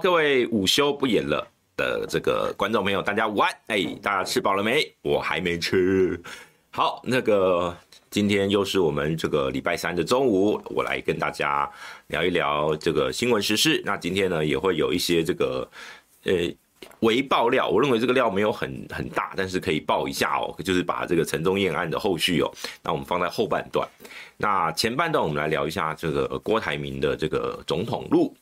各位午休不演了的这个观众朋友，大家午安！哎，大家吃饱了没？我还没吃。好，那个今天又是我们这个礼拜三的中午，我来跟大家聊一聊这个新闻时事。那今天呢，也会有一些这个呃。为爆料，我认为这个料没有很很大，但是可以爆一下哦，就是把这个陈宗彦案的后续哦，那我们放在后半段。那前半段我们来聊一下这个郭台铭的这个总统路。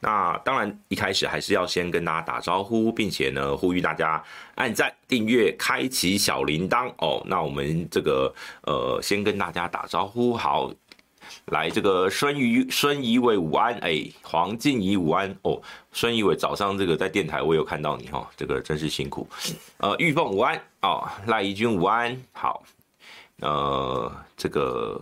那当然一开始还是要先跟大家打招呼，并且呢呼吁大家按赞、订阅、开启小铃铛哦。那我们这个呃先跟大家打招呼，好。来，这个孙怡孙怡伟午安，哎，黄静怡午安哦，孙怡伟早上这个在电台我有看到你哈，这个真是辛苦。呃，玉凤午安哦，赖怡君午安，好。呃，这个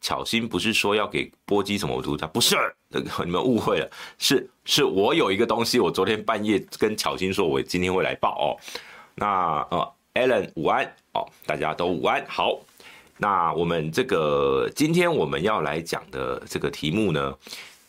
巧心不是说要给波基什么图？他不是，这个你们误会了，是是我有一个东西，我昨天半夜跟巧心说，我今天会来报哦。那呃，Allen 午安哦，大家都午安，好。那我们这个今天我们要来讲的这个题目呢，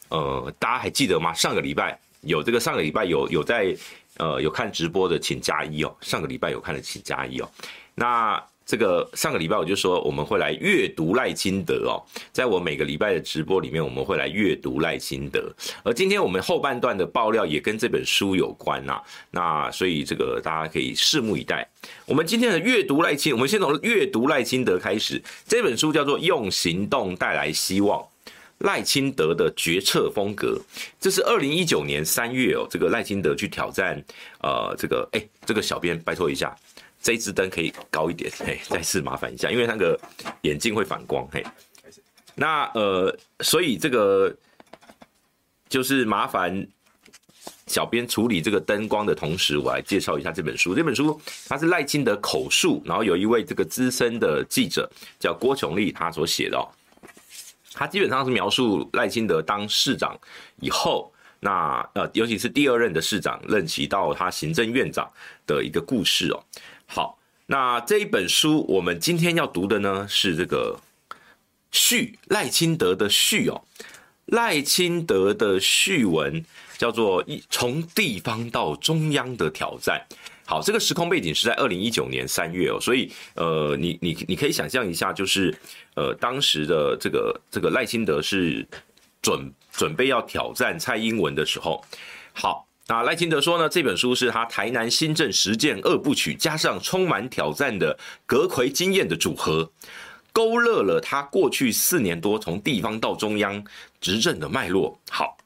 呃，大家还记得吗？上个礼拜有这个上个礼拜有有在呃有看直播的，请加一哦。上个礼拜有看的，请加一哦。那这个上个礼拜我就说我们会来阅读赖清德哦，在我每个礼拜的直播里面，我们会来阅读赖清德。而今天我们后半段的爆料也跟这本书有关呐，那所以这个大家可以拭目以待。我们今天的阅读赖清，我们先从阅读赖清德开始。这本书叫做《用行动带来希望》，赖清德的决策风格。这是二零一九年三月哦，这个赖清德去挑战，呃，这个哎，这个小编拜托一下。这一支灯可以高一点，嘿，再次麻烦一下，因为那个眼镜会反光，嘿。那呃，所以这个就是麻烦小编处理这个灯光的同时，我来介绍一下这本书。这本书它是赖清德口述，然后有一位这个资深的记者叫郭琼丽，他所写的哦。他基本上是描述赖清德当市长以后，那呃，尤其是第二任的市长任期到他行政院长的一个故事哦。好，那这一本书我们今天要读的呢是这个序，赖清德的序哦，赖清德的序文叫做《一从地方到中央的挑战》。好，这个时空背景是在二零一九年三月哦，所以呃，你你你可以想象一下，就是呃，当时的这个这个赖清德是准准备要挑战蔡英文的时候，好。那赖清德说呢，这本书是他台南新政实践二部曲，加上充满挑战的阁魁经验的组合，勾勒了他过去四年多从地方到中央执政的脉络。好，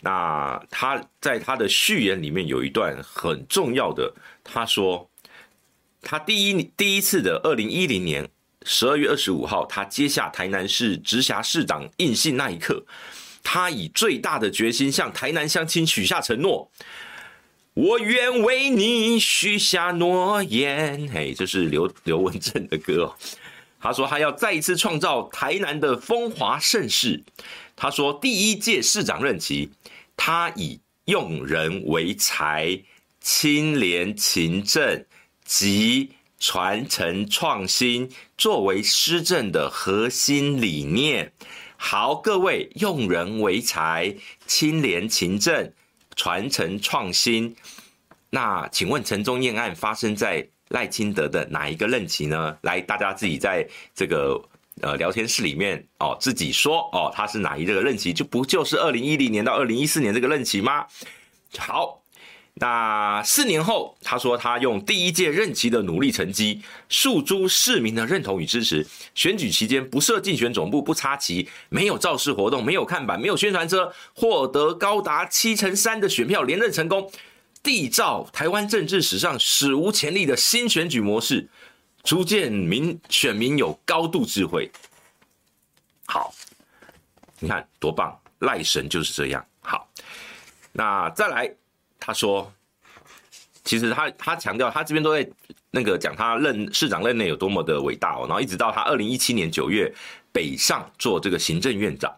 那他在他的序言里面有一段很重要的，他说，他第一第一次的二零一零年十二月二十五号，他接下台南市直辖市长印信那一刻。他以最大的决心向台南乡亲许下承诺，我愿为你许下诺言。嘿，这是刘刘文正的歌。他说他要再一次创造台南的风华盛世。他说第一届市长任期，他以用人为才、清廉勤政及传承创新作为施政的核心理念。好，各位，用人为才，清廉勤政，传承创新。那请问陈宗彦案发生在赖清德的哪一个任期呢？来，大家自己在这个呃聊天室里面哦，自己说哦，他是哪一个任期？就不就是二零一零年到二零一四年这个任期吗？好。那四年后，他说他用第一届任期的努力成绩，诉诸市民的认同与支持。选举期间不设竞选总部，不插旗，没有造势活动，没有看板，没有宣传车，获得高达七成三的选票，连任成功，缔造台湾政治史上史无前例的新选举模式，逐渐民选民有高度智慧。好，你看多棒，赖神就是这样。好，那再来。他说：“其实他他强调，他这边都在那个讲他任市长任内有多么的伟大哦，然后一直到他二零一七年九月北上做这个行政院长，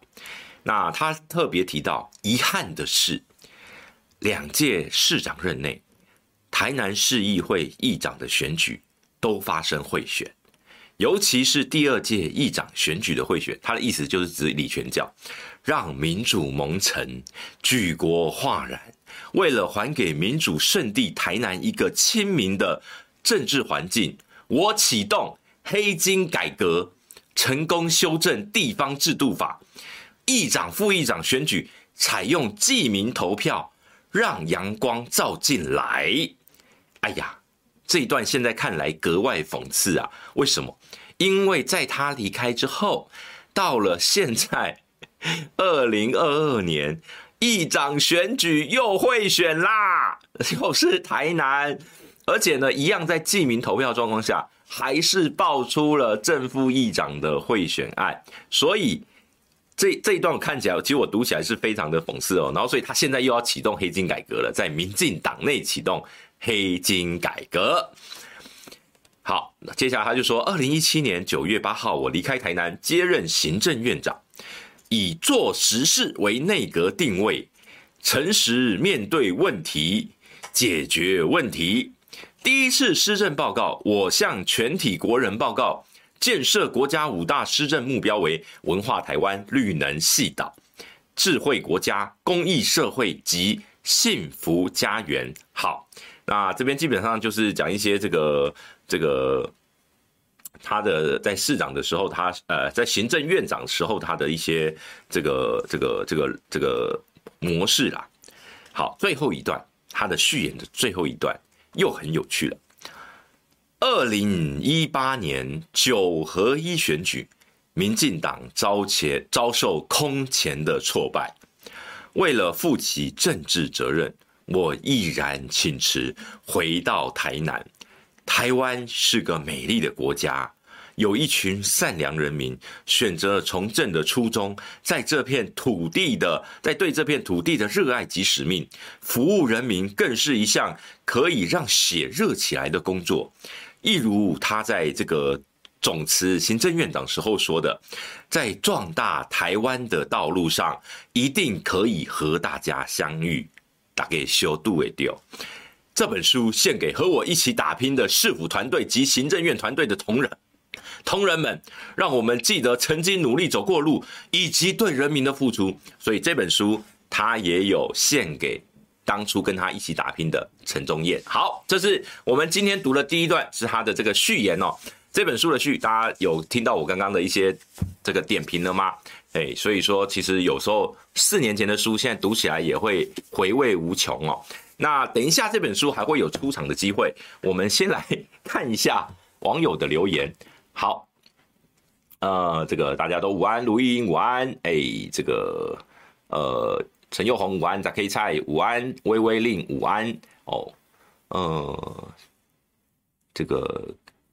那他特别提到，遗憾的是，两届市长任内，台南市议会议长的选举都发生贿选，尤其是第二届议长选举的贿选，他的意思就是指李全教，让民主蒙尘，举国哗然。”为了还给民主圣地台南一个亲民的政治环境，我启动黑金改革，成功修正地方制度法，议长、副议长选举采用记名投票，让阳光照进来。哎呀，这一段现在看来格外讽刺啊！为什么？因为在他离开之后，到了现在，二零二二年，议长选举又会选啦，又是台南，而且呢，一样在记名投票状况下，还是爆出了正副议长的贿选案，所以这这一段我看起来，其实我读起来是非常的讽刺哦。然后，所以他现在又要启动黑金改革了，在民进党内启动黑金改革。好，那接下来他就说，二零一七年九月八号，我离开台南，接任行政院长，以做实事为内阁定位，诚实面对问题，解决问题。第一次施政报告，我向全体国人报告，建设国家五大施政目标为文化台湾、绿能系岛、智慧国家、公益社会及幸福家园。好，那这边基本上就是讲一些这个。这个他的在市长的时候，他呃在行政院长时候，他的一些这个这个这个这个模式啦。好，最后一段他的序言的最后一段又很有趣了。二零一八年九合一选举，民进党遭前遭受空前的挫败，为了负起政治责任，我毅然请辞，回到台南。台湾是个美丽的国家，有一群善良人民选择从政的初衷，在这片土地的，在对这片土地的热爱及使命，服务人民更是一项可以让血热起来的工作。一如他在这个总辞行政院长时候说的，在壮大台湾的道路上，一定可以和大家相遇。大概修度会掉。这本书献给和我一起打拼的市府团队及行政院团队的同仁，同仁们，让我们记得曾经努力走过路以及对人民的付出。所以这本书他也有献给当初跟他一起打拼的陈宗彦。好，这是我们今天读的第一段，是他的这个序言哦。这本书的序，大家有听到我刚刚的一些这个点评了吗？哎，所以说其实有时候四年前的书，现在读起来也会回味无穷哦。那等一下，这本书还会有出场的机会。我们先来看一下网友的留言。好，呃，这个大家都午安，卢英午安，哎，这个呃，陈佑宏午安，杂 K 菜午安，微微令午安，哦，呃，这个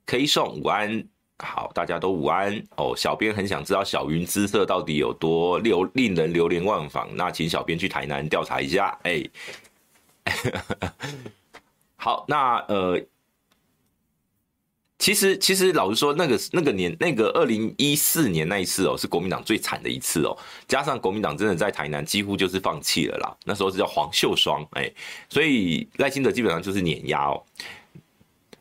K 送午安，好，大家都午安哦。小编很想知道小云姿色到底有多流令人流连忘返，那请小编去台南调查一下，哎。好，那呃，其实其实老实说，那个那个年那个二零一四年那一次哦，是国民党最惨的一次哦。加上国民党真的在台南几乎就是放弃了啦，那时候是叫黄秀双哎，所以赖清德基本上就是碾压哦。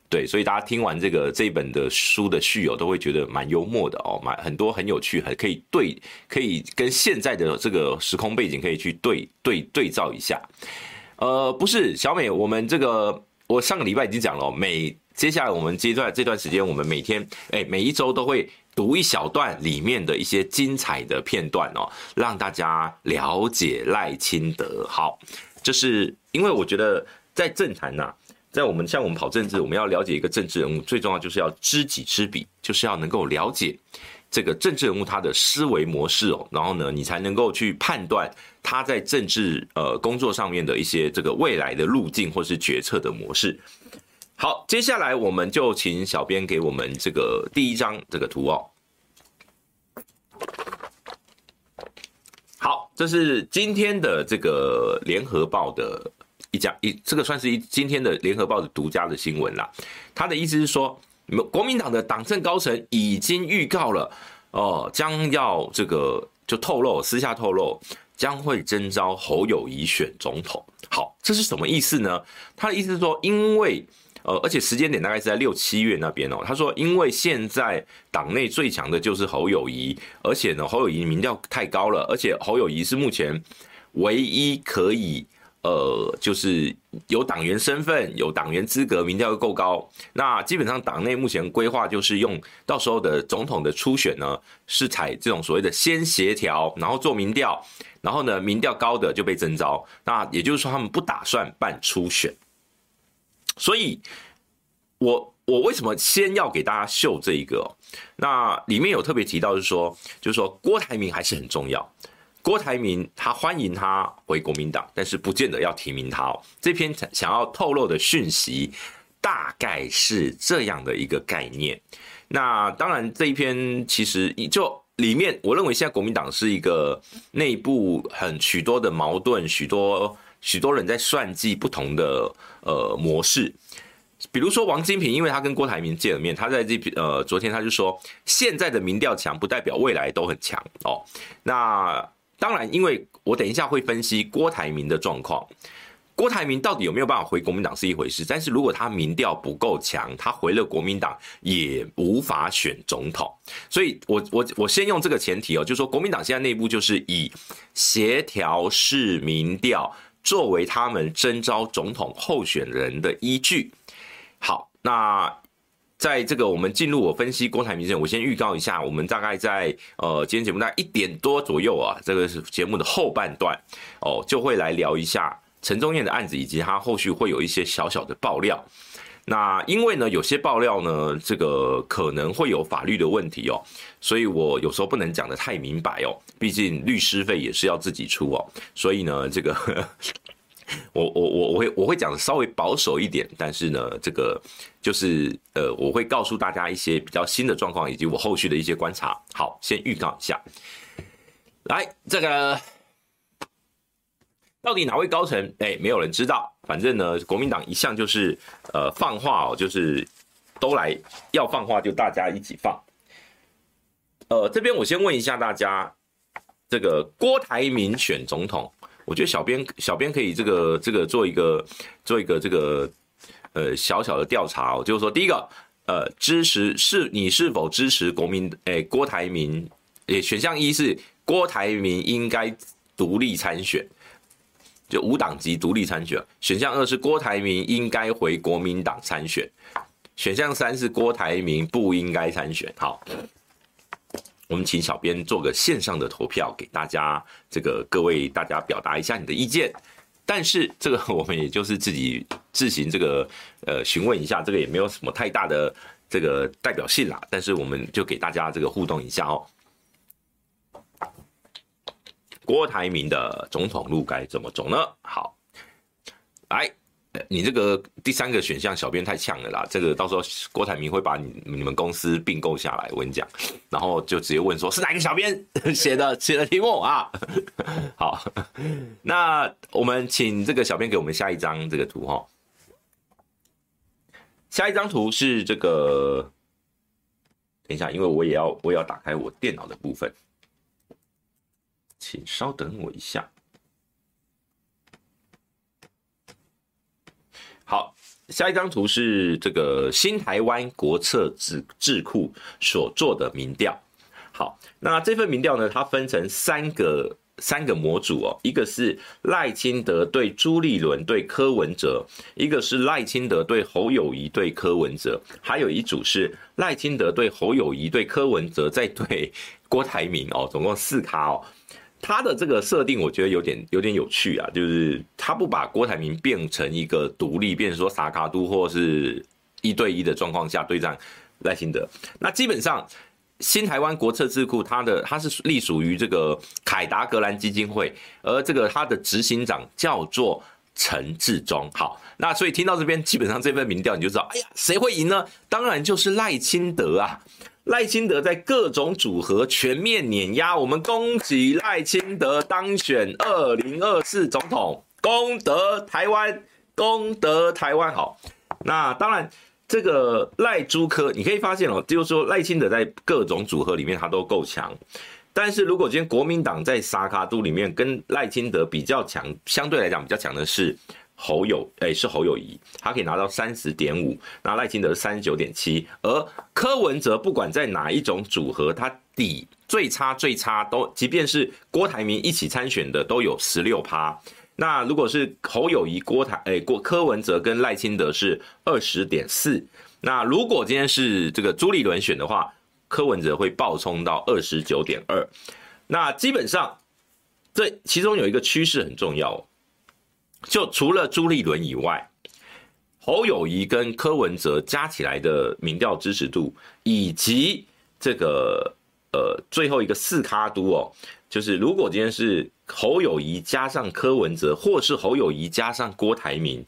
对，所以大家听完这个这一本的书的序友都会觉得蛮幽默的哦，蛮很多很有趣，很可以对，可以跟现在的这个时空背景可以去对对对照一下。呃，不是小美，我们这个我上个礼拜已经讲了，每接下来我们这段这段时间，我们每天哎每一周都会读一小段里面的一些精彩的片段哦，让大家了解赖清德。好，就是因为我觉得在政坛呐，在我们像我们跑政治，我们要了解一个政治人物，最重要就是要知己知彼，就是要能够了解。这个政治人物他的思维模式哦，然后呢，你才能够去判断他在政治呃工作上面的一些这个未来的路径或是决策的模式。好，接下来我们就请小编给我们这个第一张这个图哦。好，这是今天的这个联合报的一家一，这个算是一今天的联合报的独家的新闻啦。他的意思是说。国民党的党政高层已经预告了，哦，将要这个就透露，私下透露将会征召侯友宜选总统。好，这是什么意思呢？他的意思是说，因为呃，而且时间点大概是在六七月那边哦。他说，因为现在党内最强的就是侯友宜，而且呢，侯友宜民调太高了，而且侯友宜是目前唯一可以呃，就是有党员身份、有党员资格，民调又够高，那基本上党内目前规划就是用到时候的总统的初选呢，是采这种所谓的先协调，然后做民调，然后呢，民调高的就被征召。那也就是说，他们不打算办初选。所以，我我为什么先要给大家秀这一个？那里面有特别提到，是说，就是说郭台铭还是很重要。郭台铭他欢迎他回国民党，但是不见得要提名他哦。这篇想要透露的讯息大概是这样的一个概念。那当然这一篇其实就里面，我认为现在国民党是一个内部很许多的矛盾，许多许多人在算计不同的呃模式。比如说王金平，因为他跟郭台铭见了面，他在这呃昨天他就说，现在的民调强不代表未来都很强哦。那当然，因为我等一下会分析郭台铭的状况，郭台铭到底有没有办法回国民党是一回事，但是如果他民调不够强，他回了国民党也无法选总统。所以我我我先用这个前提哦，就是说国民党现在内部就是以协调式民调作为他们征召总统候选人的依据。好，那。在这个我们进入我分析郭台铭之前，我先预告一下，我们大概在呃今天节目大概一点多左右啊，这个是节目的后半段哦，就会来聊一下陈宗彦的案子，以及他后续会有一些小小的爆料。那因为呢，有些爆料呢，这个可能会有法律的问题哦，所以我有时候不能讲得太明白哦，毕竟律师费也是要自己出哦，所以呢，这个。我我我我会我会讲稍微保守一点，但是呢，这个就是呃，我会告诉大家一些比较新的状况，以及我后续的一些观察。好，先预告一下，来这个到底哪位高层？哎，没有人知道。反正呢，国民党一向就是呃放话哦，就是都来要放话，就大家一起放。呃，这边我先问一下大家，这个郭台铭选总统。我觉得小编小编可以这个这个做一个做一个这个呃小小的调查哦，就是说第一个呃支持是你是否支持国民诶、欸、郭台铭诶选项一是郭台铭应该独立参选，就无党籍独立参选；选项二是郭台铭应该回国民党参选；选项三是郭台铭不应该参选。好。我们请小编做个线上的投票，给大家这个各位大家表达一下你的意见。但是这个我们也就是自己自行这个呃询问一下，这个也没有什么太大的这个代表性啦。但是我们就给大家这个互动一下哦。郭台铭的总统路该怎么走呢？好，来。你这个第三个选项，小编太呛了啦！这个到时候郭台铭会把你你们公司并购下来，我跟你讲，然后就直接问说，是哪个小编 写的写的题目啊？好，那我们请这个小编给我们下一张这个图哈。下一张图是这个，等一下，因为我也要我也要打开我电脑的部分，请稍等我一下。好，下一张图是这个新台湾国策智智库所做的民调。好，那这份民调呢，它分成三个三个模组哦，一个是赖清德对朱立伦对柯文哲，一个是赖清德对侯友宜对柯文哲，还有一组是赖清德对侯友宜对柯文哲再对郭台铭哦，总共四咖哦。他的这个设定，我觉得有点有点有趣啊，就是他不把郭台铭变成一个独立，变成说萨卡都或是一对一的状况下对战赖清德。那基本上新台湾国策智库，它的它是隶属于这个凯达格兰基金会，而这个它的执行长叫做陈志忠。好，那所以听到这边，基本上这份民调你就知道，哎呀，谁会赢呢？当然就是赖清德啊。赖清德在各种组合全面碾压，我们恭喜赖清德当选二零二四总统，功德台湾，功德台湾。好，那当然这个赖朱科，你可以发现哦，就是说赖清德在各种组合里面他都够强，但是如果今天国民党在沙卡都里面跟赖清德比较强，相对来讲比较强的是。侯友诶、欸、是侯友宜，他可以拿到三十点五，那赖清德三十九点七，而柯文哲不管在哪一种组合，他底最差最差都，即便是郭台铭一起参选的都有十六趴，那如果是侯友谊、郭台诶郭柯文哲跟赖清德是二十点四。那如果今天是这个朱立伦选的话，柯文哲会暴冲到二十九点二。那基本上这其中有一个趋势很重要，就除了朱立伦以外，侯友宜跟柯文哲加起来的民调支持度，以及这个呃最后一个四咖都哦，就是如果今天是侯友宜加上柯文哲，或是侯友宜加上郭台铭，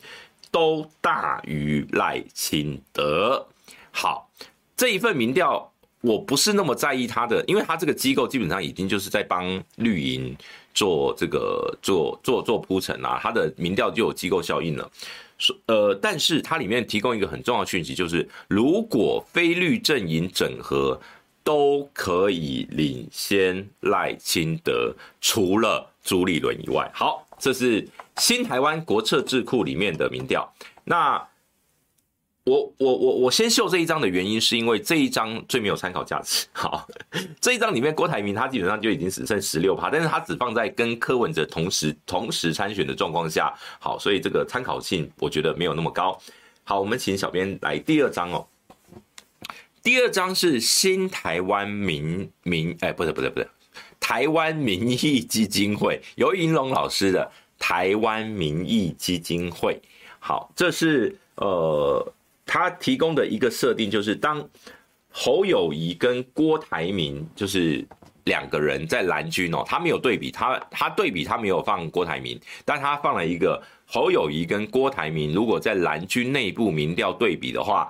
都大于赖清德。好，这一份民调我不是那么在意他的，因为他这个机构基本上已经就是在帮绿营做这个做做做铺陈啊，他的民调就有机构效应了。说呃，但是它里面提供一个很重要讯息，就是如果非绿阵营整合。都可以领先赖清德，除了朱立伦以外。好，这是新台湾国策智库里面的民调。那我我我我先秀这一张的原因，是因为这一张最没有参考价值。好，这一张里面郭台铭他基本上就已经只剩十六趴，但是他只放在跟柯文哲同时同时参选的状况下，好，所以这个参考性我觉得没有那么高。好，我们请小编来第二张哦。第二张是新台湾民民，哎，不对不对不对，台湾民意基金会，游盈隆老师的台湾民意基金会。好，这是呃，他提供的一个设定，就是当侯友宜跟郭台铭就是两个人在蓝军哦，他没有对比，他他对比他没有放郭台铭，但他放了一个侯友宜跟郭台铭，如果在蓝军内部民调对比的话。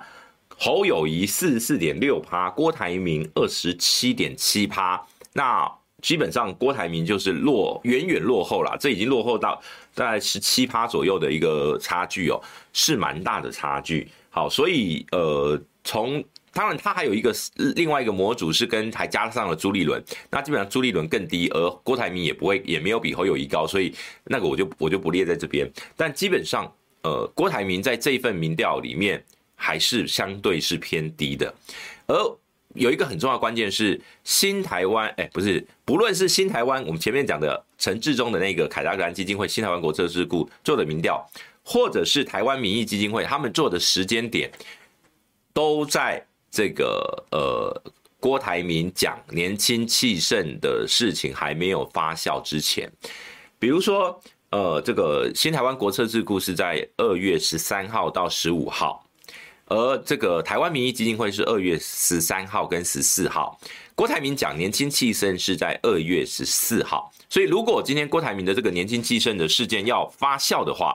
侯友宜四十四点六趴，郭台铭二十七点七趴。那基本上郭台铭就是落远远落后了，这已经落后到大概十七趴左右的一个差距哦，是蛮大的差距。好，所以呃，从当然他还有一个另外一个模组是跟还加上了朱立伦，那基本上朱立伦更低，而郭台铭也不会也没有比侯友谊高，所以那个我就我就不列在这边。但基本上呃，郭台铭在这一份民调里面。还是相对是偏低的，而有一个很重要的关键是新台湾，哎，不是，不论是新台湾，我们前面讲的陈志忠的那个凯达格兰基金会、新台湾国策智库做的民调，或者是台湾民意基金会他们做的时间点，都在这个呃郭台铭讲年轻气盛的事情还没有发酵之前，比如说呃这个新台湾国策智库是在二月十三号到十五号。而这个台湾民意基金会是二月十三号跟十四号，郭台铭讲年轻气盛是在二月十四号，所以如果今天郭台铭的这个年轻气盛的事件要发酵的话，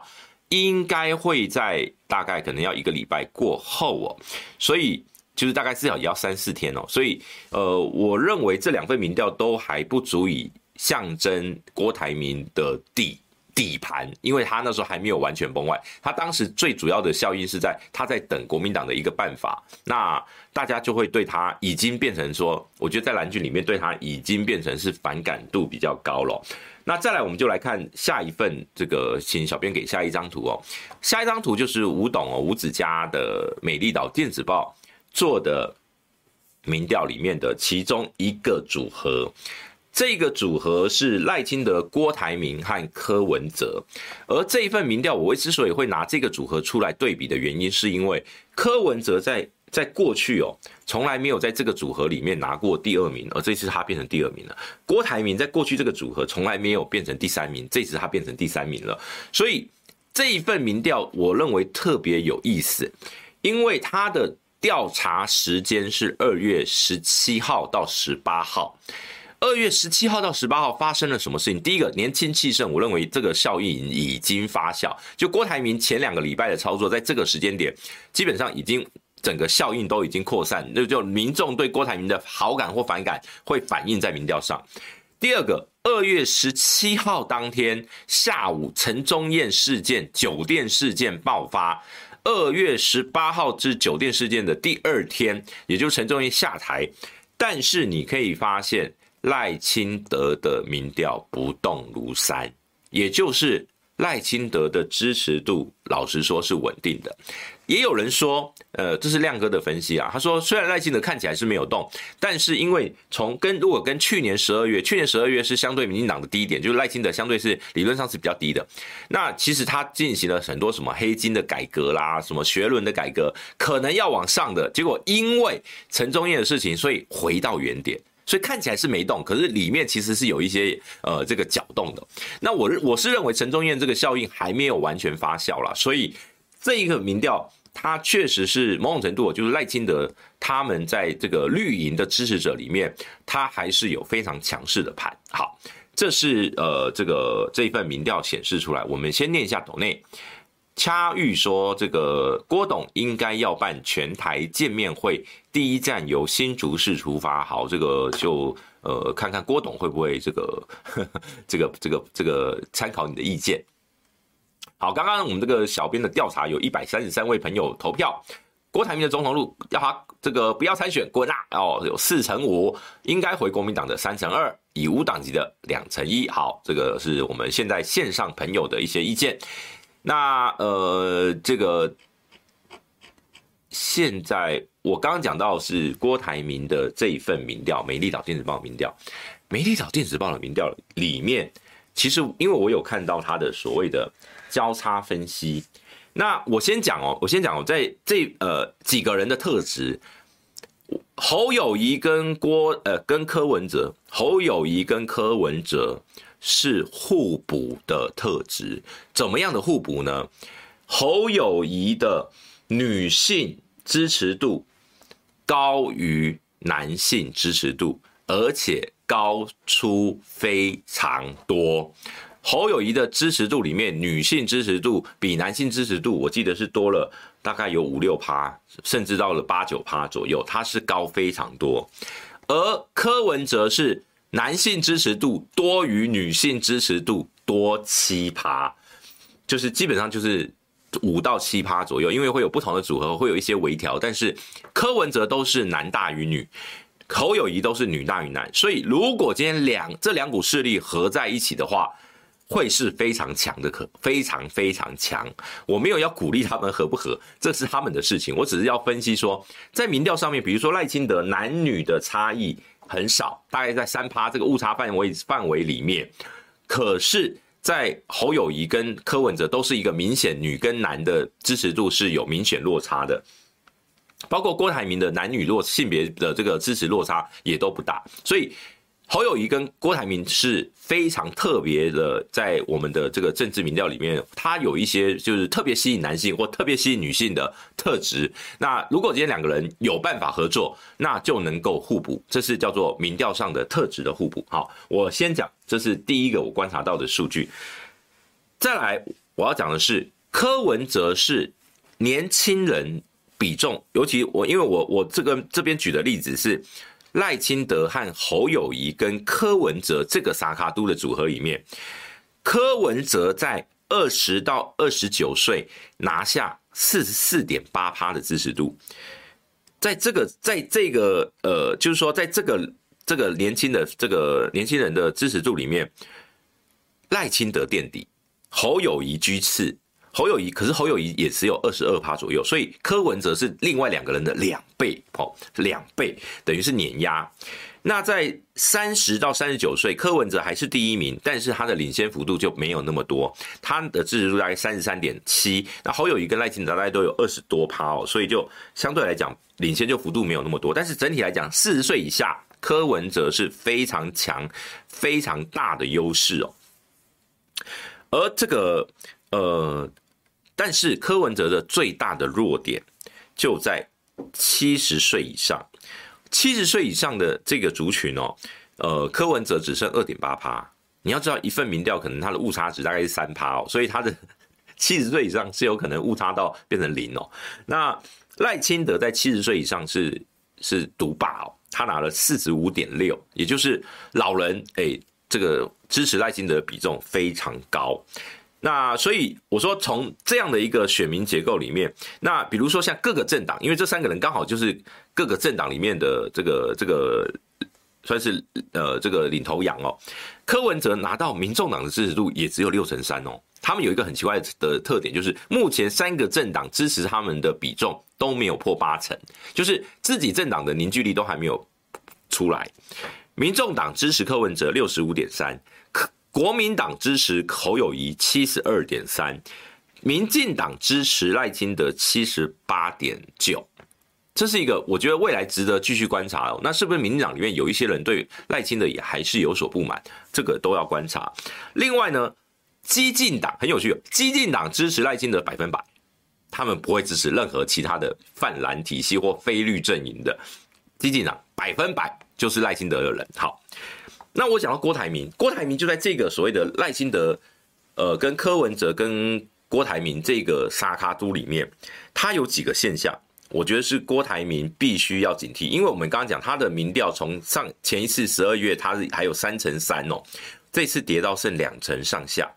应该会在大概可能要一个礼拜过后哦，所以就是大概至少也要三四天哦，所以呃，我认为这两份民调都还不足以象征郭台铭的底。底盘，因为他那时候还没有完全崩坏，他当时最主要的效应是在他在等国民党的一个办法，那大家就会对他已经变成说，我觉得在蓝军里面对他已经变成是反感度比较高了。那再来，我们就来看下一份这个，请小编给下一张图哦。下一张图就是吴董哦，吴子嘉的美丽岛电子报做的民调里面的其中一个组合。这个组合是赖清德、郭台铭和柯文哲，而这一份民调，我之所以会拿这个组合出来对比的原因，是因为柯文哲在在过去哦，从来没有在这个组合里面拿过第二名，而这次他变成第二名了。郭台铭在过去这个组合从来没有变成第三名，这次他变成第三名了。所以这一份民调，我认为特别有意思，因为他的调查时间是二月十七号到十八号。二月十七号到十八号发生了什么事情？第一个，年轻气盛，我认为这个效应已经发酵。就郭台铭前两个礼拜的操作，在这个时间点，基本上已经整个效应都已经扩散，那就民众对郭台铭的好感或反感会反映在民调上。第二个，二月十七号当天下午，陈宗彦事件、酒店事件爆发。二月十八号至酒店事件的第二天，也就是陈宗彦下台，但是你可以发现。赖清德的民调不动如山，也就是赖清德的支持度，老实说是稳定的。也有人说，呃，这是亮哥的分析啊。他说，虽然赖清德看起来是没有动，但是因为从跟如果跟去年十二月，去年十二月是相对民进党的低点，就是赖清德相对是理论上是比较低的。那其实他进行了很多什么黑金的改革啦，什么学伦的改革，可能要往上的，结果因为陈宗彦的事情，所以回到原点。所以看起来是没动，可是里面其实是有一些呃这个搅动的。那我我是认为陈宗彦这个效应还没有完全发酵啦，所以这一个民调。他确实是某种程度，就是赖清德他们在这个绿营的支持者里面，他还是有非常强势的盘。好，这是呃这个这一份民调显示出来。我们先念一下董内，恰玉说这个郭董应该要办全台见面会，第一站由新竹市出发。好，这个就呃看看郭董会不会这个呵呵 这个这个这个参考你的意见。好，刚刚我们这个小编的调查有一百三十三位朋友投票，郭台铭的总统路要他这个不要参选滚啊！哦，有四成五，应该回国民党的三成二，以无党籍的两成一。好，这个是我们现在线上朋友的一些意见。那呃，这个现在我刚刚讲到是郭台铭的这一份民调，美丽岛电子报民调，美丽岛电子报的民调里面，其实因为我有看到他的所谓的。交叉分析，那我先讲哦，我先讲哦，在这呃几个人的特质，侯友谊跟郭呃跟柯文哲，侯友谊跟柯文哲是互补的特质，怎么样的互补呢？侯友谊的女性支持度高于男性支持度，而且高出非常多。侯友宜的支持度里面，女性支持度比男性支持度，我记得是多了大概有五六趴，甚至到了八九趴左右，它是高非常多。而柯文哲是男性支持度多于女性支持度多七趴，就是基本上就是五到七趴左右，因为会有不同的组合，会有一些微调，但是柯文哲都是男大于女，侯友谊都是女大于男，所以如果今天两这两股势力合在一起的话，会是非常强的，可非常非常强。我没有要鼓励他们合不合，这是他们的事情。我只是要分析说，在民调上面，比如说赖清德男女的差异很少，大概在三趴这个误差范围范围里面。可是，在侯友宜跟柯文哲都是一个明显女跟男的支持度是有明显落差的，包括郭台铭的男女落性别的这个支持落差也都不大，所以。侯友宜跟郭台铭是非常特别的，在我们的这个政治民调里面，他有一些就是特别吸引男性或特别吸引女性的特质。那如果今天两个人有办法合作，那就能够互补，这是叫做民调上的特质的互补。好，我先讲，这是第一个我观察到的数据。再来，我要讲的是柯文哲是年轻人比重，尤其我因为我我这个这边举的例子是。赖清德和侯友宜跟柯文哲这个萨卡都的组合里面，柯文哲在二十到二十九岁拿下四十四点八趴的支持度，在这个在这个呃，就是说在这个这个年轻的这个年轻人的支持度里面，赖清德垫底，侯友宜居次。侯友宜，可是侯友宜也只有二十二趴左右，所以柯文哲是另外两个人的两倍，哦，两倍等于是碾压。那在三十到三十九岁，柯文哲还是第一名，但是他的领先幅度就没有那么多，他的支持度大概三十三点七。那侯友宜跟赖清德大概都有二十多趴哦，所以就相对来讲领先就幅度没有那么多。但是整体来讲，四十岁以下，柯文哲是非常强、非常大的优势哦。而这个。呃，但是柯文哲的最大的弱点就在七十岁以上，七十岁以上的这个族群哦，呃，柯文哲只剩二点八趴。你要知道，一份民调可能它的误差值大概是三趴哦，所以他的 七十岁以上是有可能误差到变成零哦。那赖清德在七十岁以上是是独霸哦，他拿了四十五点六，也就是老人哎，这个支持赖清德的比重非常高。那所以我说，从这样的一个选民结构里面，那比如说像各个政党，因为这三个人刚好就是各个政党里面的这个这个算是呃这个领头羊哦。柯文哲拿到民众党的支持度也只有六成三哦，他们有一个很奇怪的特点，就是目前三个政党支持他们的比重都没有破八成，就是自己政党的凝聚力都还没有出来。民众党支持柯文哲六十五点三，国民党支持侯友谊七十二点三，民进党支持赖清德七十八点九。这是一个我觉得未来值得继续观察哦。那是不是民进党里面有一些人对赖清德也还是有所不满？这个都要观察。另外呢，激进党很有趣，激进党支持赖清德百分百，他们不会支持任何其他的泛蓝体系或非绿阵营的。激进党百分百就是赖清德的人。好，那我讲到郭台铭，郭台铭就在这个所谓的赖清德，呃，跟柯文哲跟郭台铭这个沙卡都里面，他有几个现象。我觉得是郭台铭必须要警惕，因为我们刚刚讲他的民调从上前一次十二月他是还有三成三哦，这次跌到剩两成上下，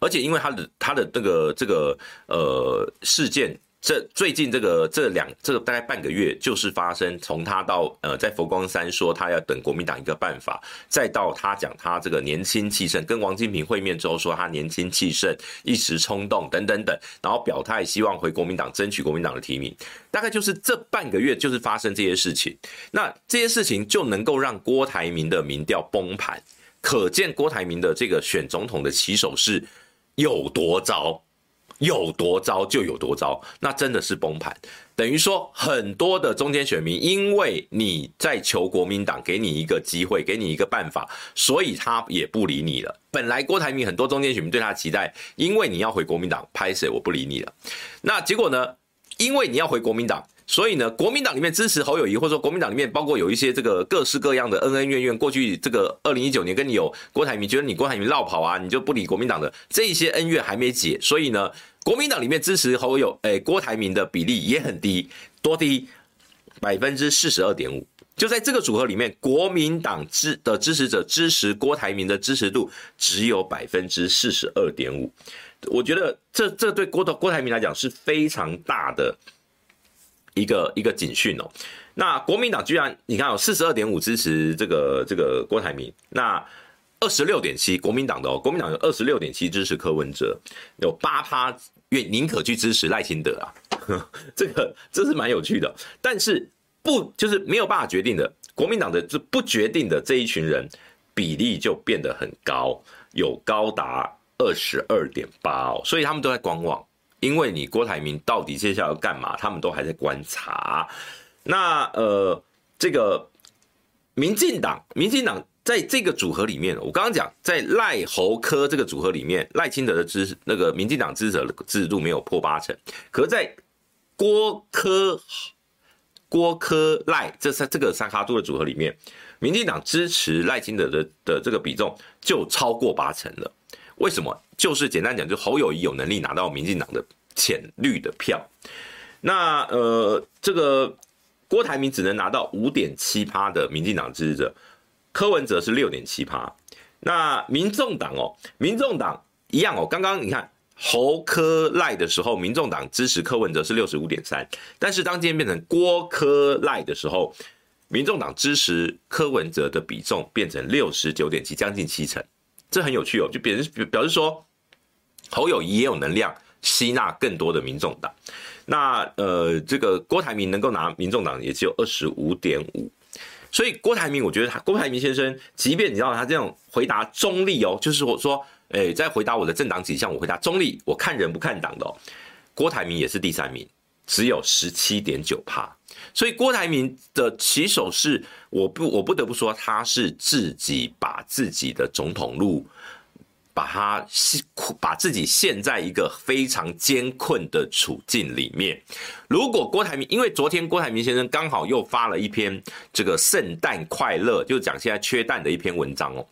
而且因为他的他的那个这个呃事件。这最近这个这两这个大概半个月，就是发生从他到呃在佛光山说他要等国民党一个办法，再到他讲他这个年轻气盛，跟王金平会面之后说他年轻气盛，一时冲动等等等，然后表态希望回国民党争取国民党的提名，大概就是这半个月就是发生这些事情，那这些事情就能够让郭台铭的民调崩盘，可见郭台铭的这个选总统的起手式有多糟。有多糟就有多糟，那真的是崩盘。等于说，很多的中间选民，因为你在求国民党给你一个机会，给你一个办法，所以他也不理你了。本来郭台铭很多中间选民对他期待，因为你要回国民党，拍谁我不理你了。那结果呢？因为你要回国民党。所以呢，国民党里面支持侯友谊，或者说国民党里面包括有一些这个各式各样的恩恩怨怨，过去这个二零一九年跟你有郭台铭，觉得你郭台铭绕跑啊，你就不理国民党的这一些恩怨还没解，所以呢，国民党里面支持侯友哎郭台铭的比例也很低，多低百分之四十二点五，就在这个组合里面，国民党支的支持者支持郭台铭的支持度只有百分之四十二点五，我觉得这这对郭的郭台铭来讲是非常大的。一个一个警讯哦，那国民党居然你看有四十二点五支持这个这个郭台铭，那二十六点七国民党的哦，国民党有二十六点七支持柯文哲，有八趴愿宁可去支持赖清德啊，这个这是蛮有趣的，但是不就是没有办法决定的，国民党的这不决定的这一群人比例就变得很高，有高达二十二点八哦，所以他们都在观望。因为你郭台铭到底接下来要干嘛，他们都还在观察。那呃，这个民进党，民进党在这个组合里面，我刚刚讲，在赖侯柯这个组合里面，赖清德的支，那个民进党支持的支持度没有破八成，可是在郭柯郭柯赖这三这个三卡都的组合里面，民进党支持赖清德的的这个比重就超过八成了。为什么？就是简单讲，就侯友谊有能力拿到民进党的浅绿的票，那呃，这个郭台铭只能拿到五点七趴的民进党支持者，柯文哲是六点七趴。那民众党哦，民众党一样哦，刚刚你看侯柯赖的时候，民众党支持柯文哲是六十五点三，但是当今天变成郭柯赖的时候，民众党支持柯文哲的比重变成六十九点七，将近七成，这很有趣哦，就表示表示说。侯友宜也有能量吸纳更多的民众党，那呃，这个郭台铭能够拿民众党也只有二十五点五，所以郭台铭，我觉得他郭台铭先生，即便你知道他这种回答中立哦，就是我说，诶，在回答我的政党倾向，我回答中立，我看人不看党的哦，郭台铭也是第三名，只有十七点九趴，所以郭台铭的起手是，我不我不得不说，他是自己把自己的总统路。把他把自己陷在一个非常艰困的处境里面。如果郭台铭，因为昨天郭台铭先生刚好又发了一篇这个圣诞快乐，就讲现在缺蛋的一篇文章哦。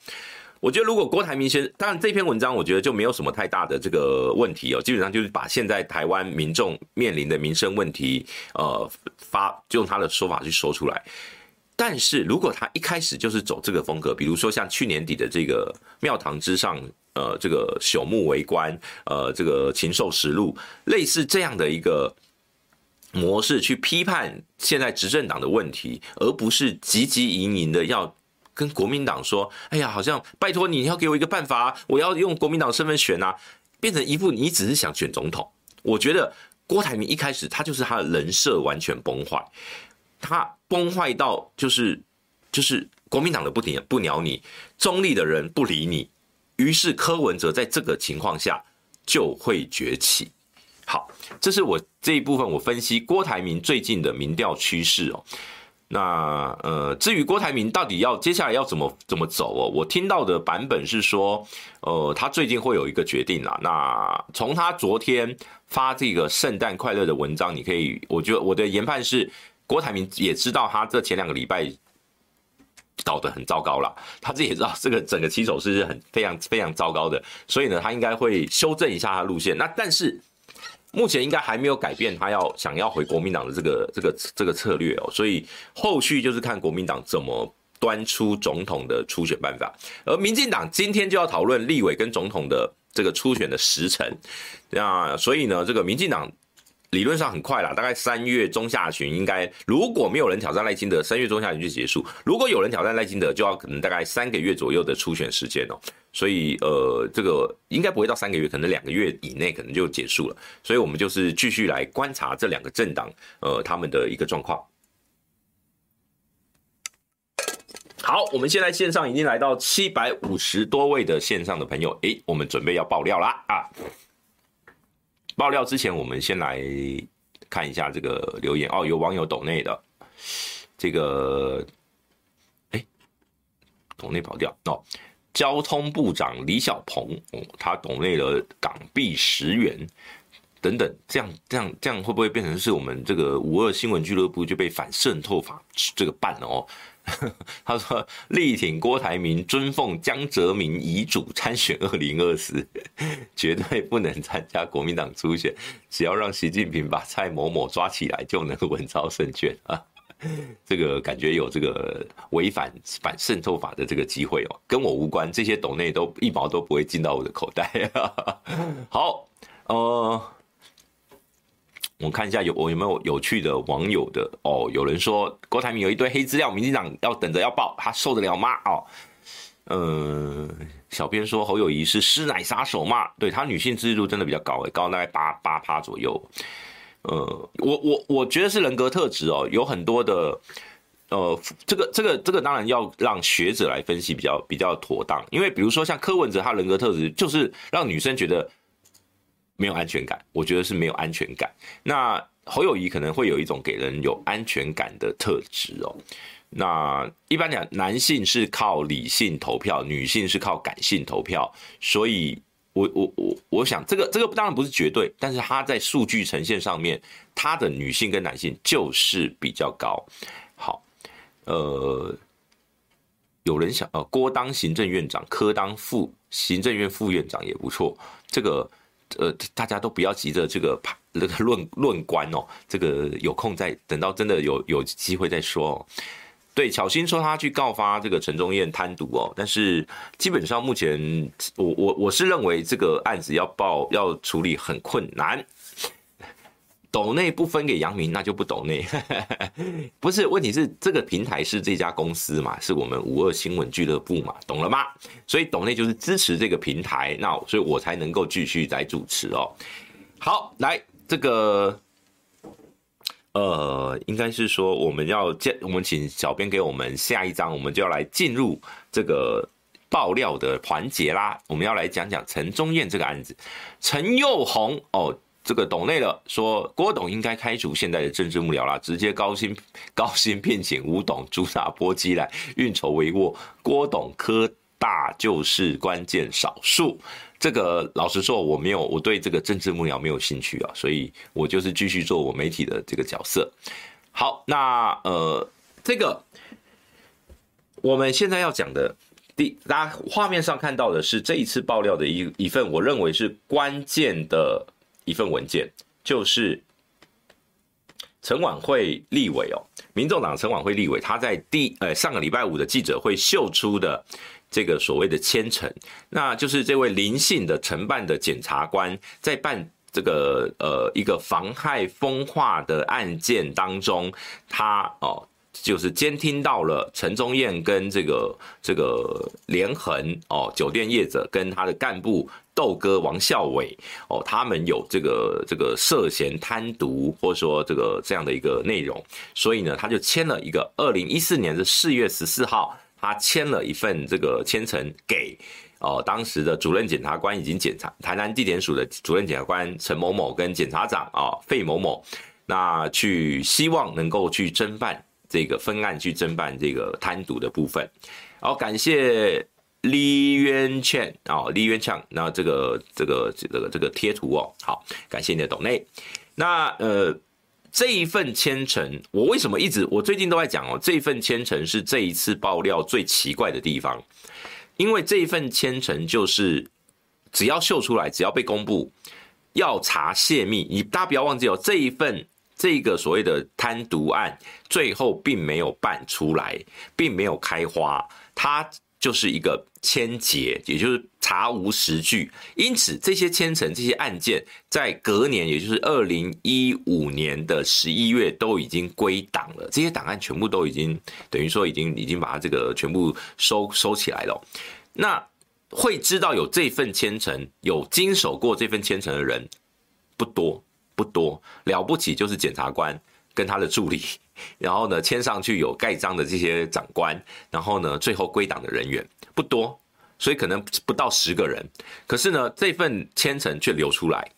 我觉得如果郭台铭先生，当然这篇文章我觉得就没有什么太大的这个问题哦，基本上就是把现在台湾民众面临的民生问题，呃，发就用他的说法去说出来。但是如果他一开始就是走这个风格，比如说像去年底的这个庙堂之上，呃，这个朽木为官，呃，这个禽兽食禄，类似这样的一个模式去批判现在执政党的问题，而不是汲汲营营的要跟国民党说：“哎呀，好像拜托你要给我一个办法，我要用国民党身份选啊。”变成一副你只是想选总统。我觉得郭台铭一开始他就是他的人设完全崩坏，他崩坏到就是就是国民党的不鸟不鸟你，中立的人不理你，于是柯文哲在这个情况下就会崛起。好，这是我这一部分我分析郭台铭最近的民调趋势哦。那呃，至于郭台铭到底要接下来要怎么怎么走哦，我听到的版本是说，呃，他最近会有一个决定啦。那从他昨天发这个圣诞快乐的文章，你可以，我觉得我的研判是，郭台铭也知道他这前两个礼拜搞得很糟糕了，他自己也知道这个整个棋手是很非常非常糟糕的，所以呢，他应该会修正一下他路线。那但是。目前应该还没有改变他要想要回国民党的这个这个这个策略哦，所以后续就是看国民党怎么端出总统的初选办法，而民进党今天就要讨论立委跟总统的这个初选的时辰，那所以呢，这个民进党。理论上很快啦，大概三月中下旬应该，如果没有人挑战赖清德，三月中下旬就结束；如果有人挑战赖清德，就要可能大概三个月左右的初选时间哦。所以呃，这个应该不会到三个月，可能两个月以内可能就结束了。所以我们就是继续来观察这两个政党呃他们的一个状况。好，我们现在线上已经来到七百五十多位的线上的朋友，诶，我们准备要爆料啦啊！爆料之前，我们先来看一下这个留言哦。有网友抖内的这个，哎，抖内跑掉哦。交通部长李小鹏，哦，他抖内了港币十元等等，这样这样这样会不会变成是我们这个五二新闻俱乐部就被反渗透法这个办了哦？他说：“力挺郭台铭，尊奉江泽民遗嘱，参选二零二四，绝对不能参加国民党初选。只要让习近平把蔡某某抓起来，就能稳操胜券啊！这个感觉有这个违反反渗透法的这个机会哦，跟我无关。这些斗内都一毛都不会进到我的口袋。好，呃。”我看一下有我有没有有趣的网友的哦，有人说郭台铭有一堆黑资料，民进党要等着要报，他受得了吗？哦，嗯、呃，小编说侯友谊是师奶杀手嘛？对，他女性支持度真的比较高诶，高大概八八趴左右。呃，我我我觉得是人格特质哦，有很多的，呃，这个这个这个当然要让学者来分析比较比较妥当，因为比如说像柯文哲，他人格特质就是让女生觉得。没有安全感，我觉得是没有安全感。那侯友宜可能会有一种给人有安全感的特质哦。那一般讲，男性是靠理性投票，女性是靠感性投票。所以我我我我想，这个这个当然不是绝对，但是他在数据呈现上面，他的女性跟男性就是比较高。好，呃，有人想呃，郭当行政院长，柯当副行政院副院长也不错。这个。呃，大家都不要急着这个那个 论论官哦，这个有空再等到真的有有机会再说哦。对，巧心说他去告发这个陈宗彦贪渎哦，但是基本上目前我我我是认为这个案子要报要处理很困难。抖内不分给杨明，那就不抖内。不是，问题是这个平台是这家公司嘛，是我们五二新闻俱乐部嘛，懂了吗？所以抖内就是支持这个平台，那所以我才能够继续在主持哦。好，来这个，呃，应该是说我们要见，我们请小编给我们下一章，我们就要来进入这个爆料的环节啦。我们要来讲讲陈忠彦这个案子，陈又红哦。这个董内了，说郭董应该开除现在的政治幕僚啦，直接高薪 高薪聘请吴董主打波基来运筹帷幄，郭董柯大就是关键少数。这个老实说，我没有我对这个政治幕僚没有兴趣啊，所以我就是继续做我媒体的这个角色。好，那呃，这个我们现在要讲的第，大家画面上看到的是这一次爆料的一一份，我认为是关键的。一份文件就是陈琬惠立委哦，民众党陈琬惠立委他在第呃上个礼拜五的记者会秀出的这个所谓的签呈，那就是这位林姓的承办的检察官在办这个呃一个妨害风化的案件当中，他哦就是监听到了陈宗彦跟这个这个连横哦，酒店业者跟他的干部豆哥王孝伟哦，他们有这个这个涉嫌贪渎或者说这个这样的一个内容，所以呢，他就签了一个二零一四年的四月十四号，他签了一份这个签呈给。哦，当时的主任检察官已经检查台南地检署的主任检察官陈某某跟检察长啊费某某，那去希望能够去侦办这个分案，去侦办这个贪渎的部分。好，感谢李元倩啊，李元倩，那这个这个这个这个贴图哦，好，感谢你的懂内。那呃，这一份签呈，我为什么一直我最近都在讲哦，这份签呈是这一次爆料最奇怪的地方。因为这一份签呈就是，只要秀出来，只要被公布，要查泄密。你大家不要忘记哦，这一份这个所谓的贪渎案，最后并没有办出来，并没有开花，它就是一个签结，也就是查无实据。因此，这些签呈、这些案件，在隔年，也就是二零一五年的十一月，都已经归档了。这些档案全部都已经等于说已经已经把它这个全部收收起来了。那会知道有这份签呈，有经手过这份签呈的人不多不多，了不起就是检察官跟他的助理，然后呢签上去有盖章的这些长官，然后呢最后归档的人员不多，所以可能不到十个人。可是呢这份签呈却流出来，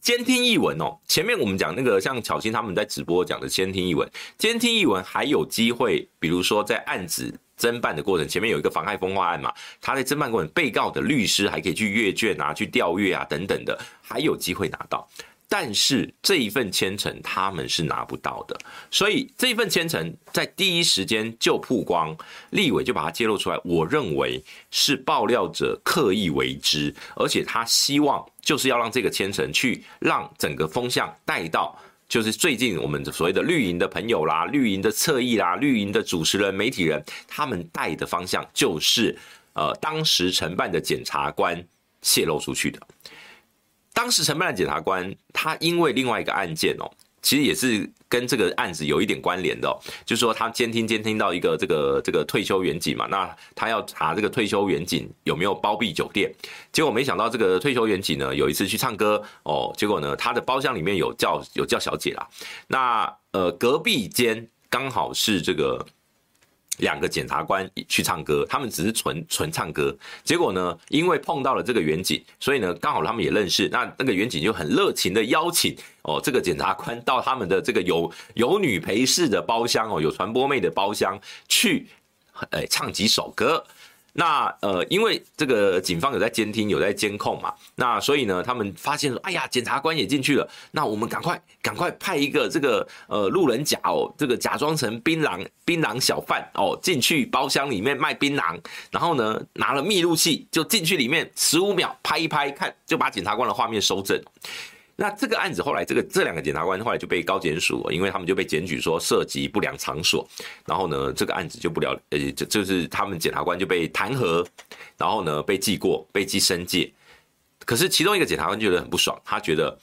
监听译文哦，前面我们讲那个像巧芯他们在直播讲的监听译文，监听译文还有机会，比如说在案子。侦办的过程，前面有一个妨害风化案嘛，他在侦办过程，被告的律师还可以去阅卷啊，去调阅啊等等的，还有机会拿到。但是这一份签呈他们是拿不到的，所以这一份签呈在第一时间就曝光，立委就把它揭露出来。我认为是爆料者刻意为之，而且他希望就是要让这个签呈去让整个风向带到。就是最近我们所谓的绿营的朋友啦，绿营的侧翼啦，绿营的主持人、媒体人，他们带的方向就是，呃，当时承办的检察官泄露出去的。当时承办的检察官，他因为另外一个案件哦。其实也是跟这个案子有一点关联的，就是说他监听监听到一个这个这个退休员警嘛，那他要查这个退休员警有没有包庇酒店，结果没想到这个退休员警呢有一次去唱歌哦，结果呢他的包厢里面有叫有叫小姐啦，那呃隔壁间刚好是这个。两个检察官去唱歌，他们只是纯纯唱歌。结果呢，因为碰到了这个远景，所以呢，刚好他们也认识。那那个远景就很热情的邀请哦，这个检察官到他们的这个有有女陪侍的包厢哦，有传播妹的包厢去，哎，唱几首歌。那呃，因为这个警方有在监听，有在监控嘛，那所以呢，他们发现说，哎呀，检察官也进去了，那我们赶快赶快派一个这个呃路人甲哦，这个假装成槟榔槟榔小贩哦，进去包厢里面卖槟榔，然后呢拿了密录器就进去里面十五秒拍一拍，看就把检察官的画面收证。那这个案子后来，这个这两个检察官后来就被高检署，因为他们就被检举说涉及不良场所，然后呢，这个案子就不了，呃，就就是他们检察官就被弹劾，然后呢被记过，被记申诫。可是其中一个检察官觉得很不爽，他觉得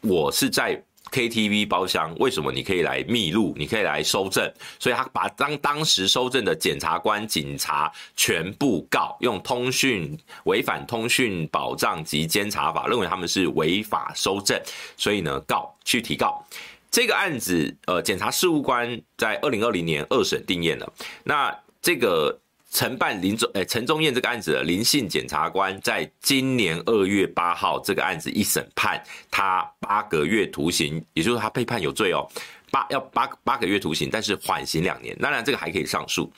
我是在。KTV 包厢，为什么你可以来密录？你可以来收证，所以他把当当时收证的检察官、警察全部告，用通讯违反通讯保障及监察法，认为他们是违法收证，所以呢告去提告。这个案子，呃，检察事务官在二零二零年二审定谳了。那这个。承办林宗诶陈宗彦这个案子的林姓检察官，在今年二月八号这个案子一审判他八个月徒刑，也就是他被判有罪哦，八要八八个月徒刑，但是缓刑两年。当然这个还可以上诉，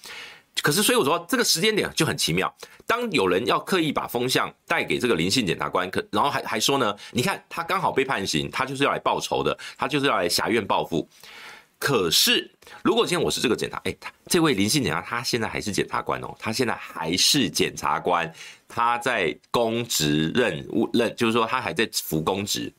可是所以我说这个时间点就很奇妙。当有人要刻意把风向带给这个林姓检察官，可然后还还说呢，你看他刚好被判刑，他就是要来报仇的，他就是要来挟怨报复。可是，如果今天我是这个检察，哎，他这位林姓检察，他现在还是检察官哦，他现在还是检察官，他在公职任务任，就是说他还在服公职，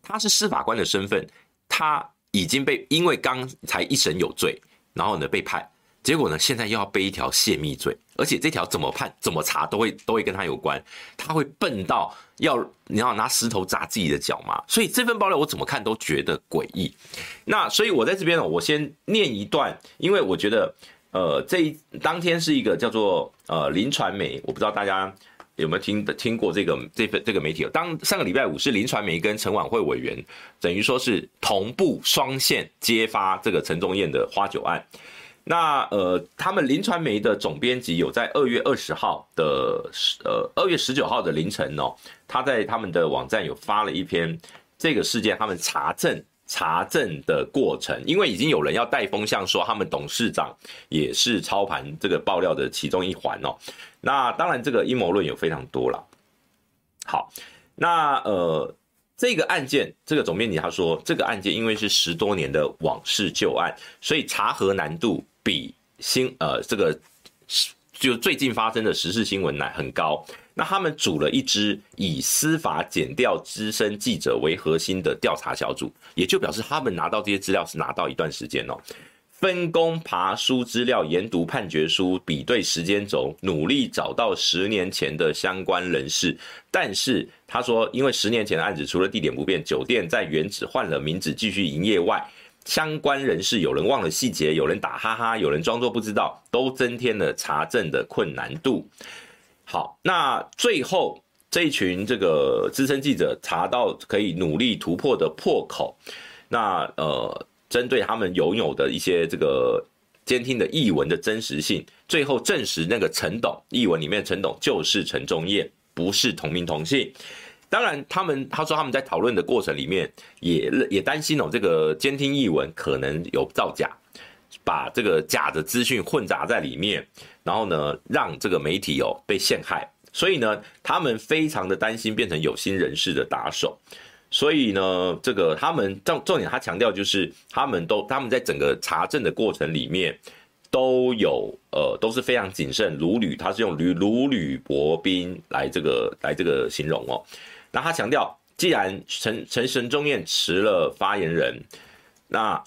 他是司法官的身份，他已经被因为刚才一审有罪，然后呢被判，结果呢现在又要背一条泄密罪，而且这条怎么判怎么查都会都会跟他有关，他会笨到要你要拿石头砸自己的脚吗？所以这份爆料我怎么看都觉得诡异。那所以我在这边呢，我先念一段，因为我觉得呃，这一当天是一个叫做呃林传媒，我不知道大家。有没有听听过这个这份这个媒体？当上个礼拜五是林传媒跟陈琬惠委员，等于说是同步双线揭发这个陈宗彦的花酒案。那呃，他们林传媒的总编辑有在二月二十号的十呃二月十九号的凌晨哦，他在他们的网站有发了一篇这个事件他们查证查证的过程，因为已经有人要带风向说他们董事长也是操盘这个爆料的其中一环哦。那当然，这个阴谋论有非常多了。好，那呃，这个案件，这个总编辑他说，这个案件因为是十多年的往事旧案，所以查核难度比新呃这个就最近发生的时事新闻来很高。那他们组了一支以司法减调资深记者为核心的调查小组，也就表示他们拿到这些资料是拿到一段时间哦。分工爬书资料，研读判决书，比对时间轴，努力找到十年前的相关人士。但是他说，因为十年前的案子，除了地点不变，酒店在原址换了名字继续营业外，相关人士有人忘了细节，有人打哈哈，有人装作不知道，都增添了查证的困难度。好，那最后这一群这个资深记者查到可以努力突破的破口，那呃。针对他们拥有的一些这个监听的译文的真实性，最后证实那个陈董译文里面陈董就是陈宗彦，不是同名同姓。当然，他们他说他们在讨论的过程里面也也担心哦，这个监听译文可能有造假，把这个假的资讯混杂在里面，然后呢让这个媒体哦被陷害，所以呢他们非常的担心变成有心人士的打手。所以呢，这个他们重重点，他强调就是他们都他们在整个查证的过程里面都有呃都是非常谨慎，如履他是用如如履薄冰来这个来这个形容哦。那他强调，既然陈陈神中彦辞了发言人，那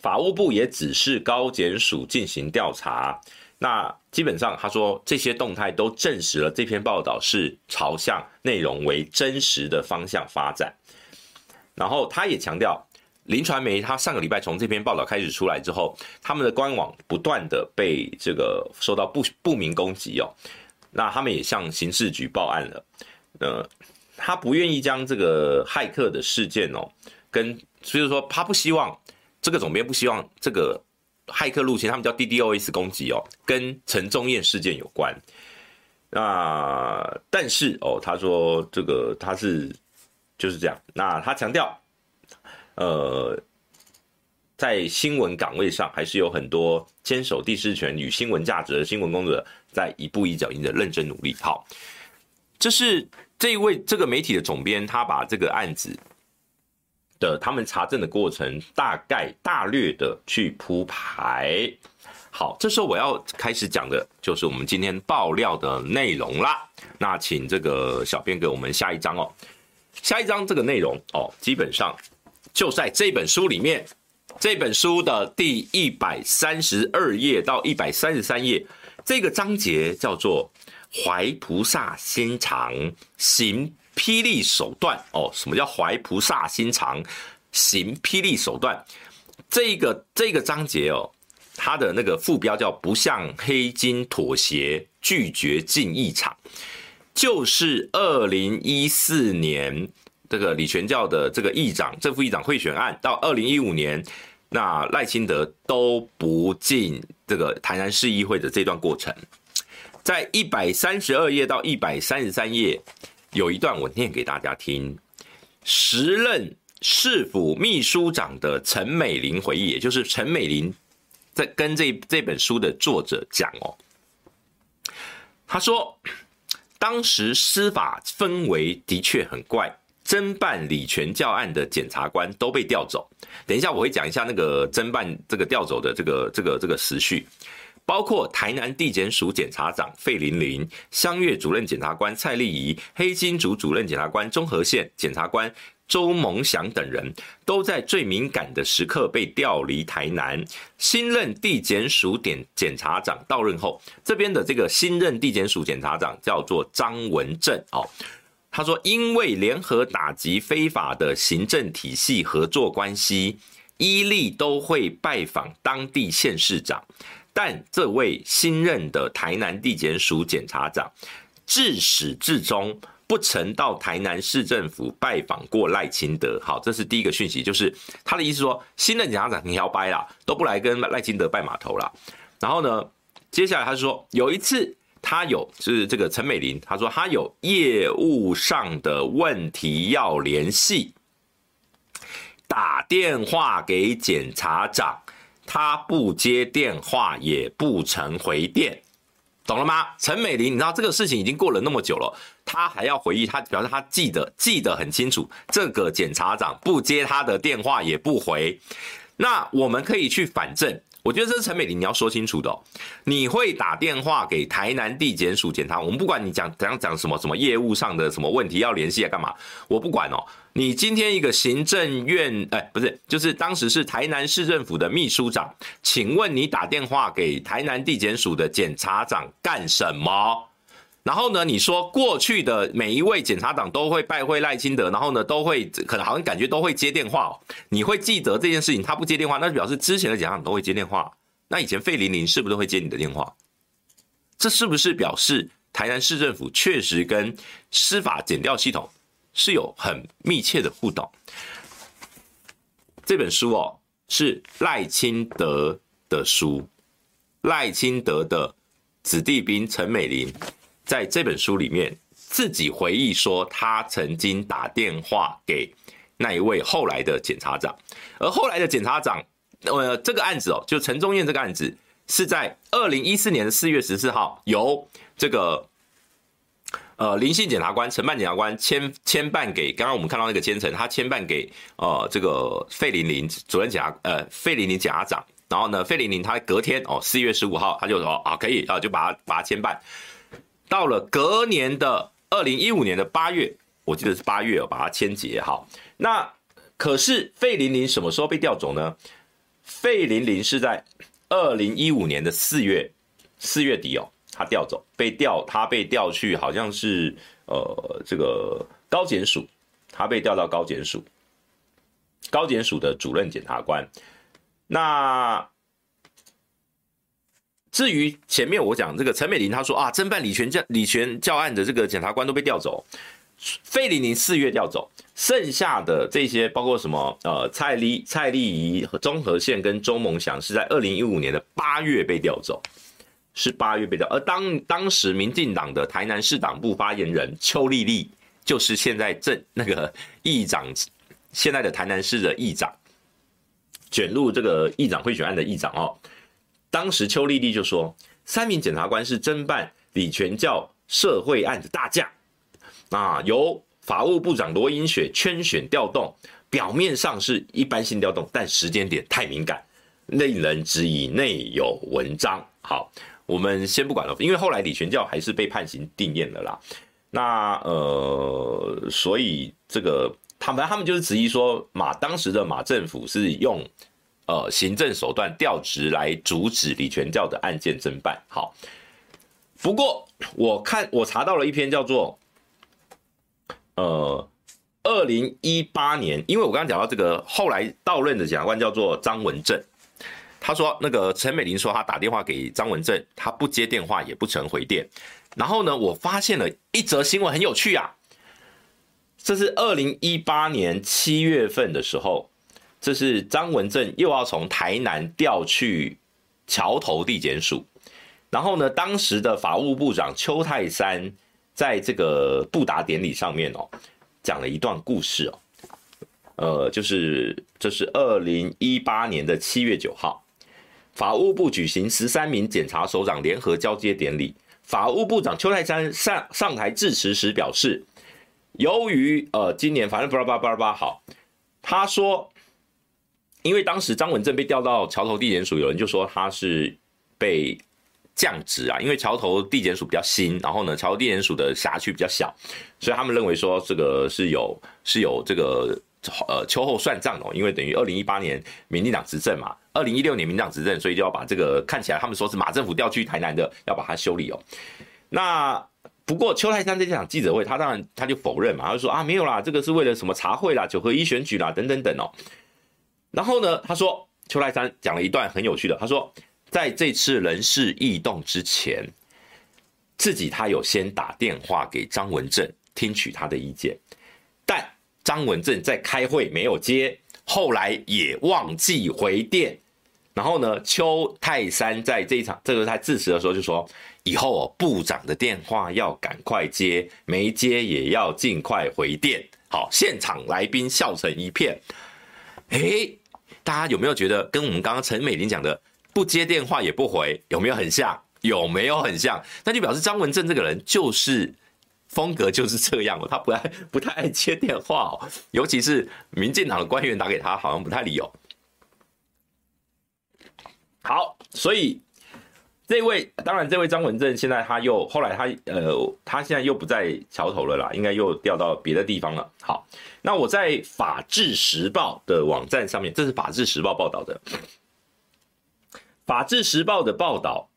法务部也只是高检署进行调查。那基本上，他说这些动态都证实了这篇报道是朝向内容为真实的方向发展。然后他也强调，林传媒他上个礼拜从这篇报道开始出来之后，他们的官网不断的被这个受到不不明攻击哦。那他们也向刑事局报案了。呃，他不愿意将这个骇客的事件哦，跟所以说他不希望这个总编不希望这个。骇客入侵，他们叫 DDoS 攻击哦，跟陈宗彦事件有关。那但是哦，他说这个他是就是这样。那他强调，呃，在新闻岗位上，还是有很多坚守第四权与新闻价值的新闻工作者，在一步一脚印的认真努力。好，这是这一位这个媒体的总编，他把这个案子。的他们查证的过程，大概大略的去铺排。好，这时候我要开始讲的就是我们今天爆料的内容啦。那请这个小编给我们下一章哦。下一章这个内容哦，基本上就在这本书里面，这本书的第一百三十二页到一百三十三页，这个章节叫做“怀菩萨心肠行”。霹雳手段哦，什么叫怀菩萨心肠行霹雳手段？这个这个章节哦，它的那个副标叫“不向黑金妥协，拒绝进一场”，就是二零一四年这个李全教的这个议长正副议长贿选案，到二零一五年那赖清德都不进这个台南市议会的这段过程，在一百三十二页到一百三十三页。有一段我念给大家听，时任市府秘书长的陈美玲回忆，也就是陈美玲在跟这这本书的作者讲哦，他说当时司法氛围的确很怪，侦办李全教案的检察官都被调走。等一下我会讲一下那个侦办这个调走的这个这个这个时序。包括台南地检署检察长费玲玲、香月主任检察官蔡丽仪、黑金组主任检察官中和县检察官周蒙祥等人，都在最敏感的时刻被调离台南。新任地检署检检察长到任后，这边的这个新任地检署检察长叫做张文正哦。他说，因为联合打击非法的行政体系合作关系，伊利都会拜访当地县市长，但这位新任的台南地检署检察长，自始至终不曾到台南市政府拜访过赖清德。好，这是第一个讯息，就是他的意思说，新任检察长你摇摆啦，都不来跟赖清德拜码头了。然后呢，接下来他说有一次。他有是这个陈美玲，他说他有业务上的问题要联系，打电话给检察长，他不接电话，也不曾回电，懂了吗？陈美玲，你知道这个事情已经过了那么久了，他还要回忆，他表示他记得记得很清楚，这个检察长不接他的电话也不回，那我们可以去反证。我觉得这是陈美玲你要说清楚的。你会打电话给台南地检署检察，我们不管你讲怎样讲什么什么业务上的什么问题要联系来干嘛，我不管哦。你今天一个行政院，哎，不是，就是当时是台南市政府的秘书长，请问你打电话给台南地检署的检察长干什么？然后呢，你说过去的每一位检察长都会拜会赖清德，然后呢，都会可能好像感觉都会接电话哦。你会记得这件事情，他不接电话，那就表示之前的检察长都会接电话。那以前费玲玲是不是都会接你的电话？这是不是表示台南市政府确实跟司法检调系统是有很密切的互动？这本书哦，是赖清德的书，赖清德的子弟兵陈美玲。在这本书里面，自己回忆说，他曾经打电话给那一位后来的检察长，而后来的检察长，呃，这个案子哦，就陈宗彦这个案子，是在二零一四年的四月十四号，由这个呃林姓检察官、承办检察官签签办给刚刚我们看到那个签呈，他签办给呃这个费玲玲主任检察呃费玲玲检察长，然后呢，费玲玲他隔天哦四月十五号，他就说啊可以啊，就把他把他签办。到了隔年的二零一五年的八月，我记得是八月哦，把他签结好。那可是费玲玲什么时候被调走呢？费玲玲是在二零一五年的四月四月底哦，他调走，被调，他被调去好像是呃这个高检署，他被调到高检署，高检署的主任检察官。那至于前面我讲这个陈美玲，他说啊，侦办李全教李全教案的这个检察官都被调走，费玲玲四月调走，剩下的这些包括什么呃蔡丽蔡丽仪和中和县跟周梦祥是在二零一五年的八月被调走，是八月被调，而当当时民进党的台南市党部发言人邱丽丽，就是现在正那个议长，现在的台南市的议长，卷入这个议长贿选案的议长哦。当时邱丽丽就说，三名检察官是侦办李全教社会案的大将，啊，由法务部长罗盈雪圈选调动，表面上是一般性调动，但时间点太敏感，令人质疑内有文章。好，我们先不管了，因为后来李全教还是被判刑定谳了啦。那呃，所以这个他们他们就是质疑说，马当时的马政府是用。呃，行政手段调职来阻止李全教的案件侦办。好，不过我看我查到了一篇叫做呃，二零一八年，因为我刚刚讲到这个后来到任的检察官叫做张文正，他说那个陈美玲说他打电话给张文正，他不接电话也不曾回电。然后呢，我发现了一则新闻很有趣啊，这是二零一八年七月份的时候。这是张文正又要从台南调去桥头地检署，然后呢，当时的法务部长邱泰山在这个布达典礼上面哦，讲了一段故事哦，呃，就是这是二零一八年的七月九号，法务部举行十三名检察首长联合交接典礼，法务部长邱泰三上上台致辞时表示，由于呃今年反正巴拉巴拉巴拉巴好，他说。因为当时张文正被调到桥头地检署，有人就说他是被降职啊，因为桥头地检署比较新，然后呢，桥头地检署的辖区比较小，所以他们认为说这个是有是有这个呃秋后算账哦，因为等于二零一八年民进党执政嘛，二零一六年民党执政，所以就要把这个看起来他们说是马政府调去台南的，要把它修理哦。那不过邱泰山在这场记者会，他当然他就否认嘛，他就说啊没有啦，这个是为了什么茶会啦、九合一选举啦等等等哦。然后呢，他说邱泰山讲了一段很有趣的，他说在这次人事异动之前，自己他有先打电话给张文正听取他的意见，但张文正在开会没有接，后来也忘记回电。然后呢，邱泰山在这一场这个他致辞的时候就说，以后哦部长的电话要赶快接，没接也要尽快回电。好，现场来宾笑成一片。诶，大家有没有觉得跟我们刚刚陈美玲讲的不接电话也不回有没有很像？有没有很像？那就表示张文正这个人就是风格就是这样哦，他不爱不太爱接电话哦，尤其是民进党的官员打给他，好像不太理哦。好，所以这位当然，这位张文正现在他又后来他呃，他现在又不在桥头了啦，应该又调到别的地方了。好，那我在《法制时报》的网站上面，这是《法制时报》报道的，《法制时报》的报道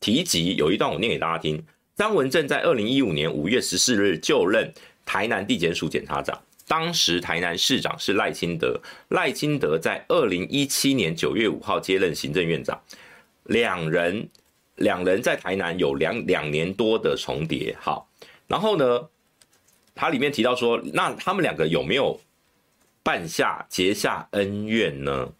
提及有一段，我念给大家听：张文正在二零一五年五月十四日就任台南地检署检察长。当时台南市长是赖清德，赖清德在二零一七年九月五号接任行政院长，两人两人在台南有两两年多的重叠。好，然后呢，他里面提到说，那他们两个有没有办下结下恩怨呢？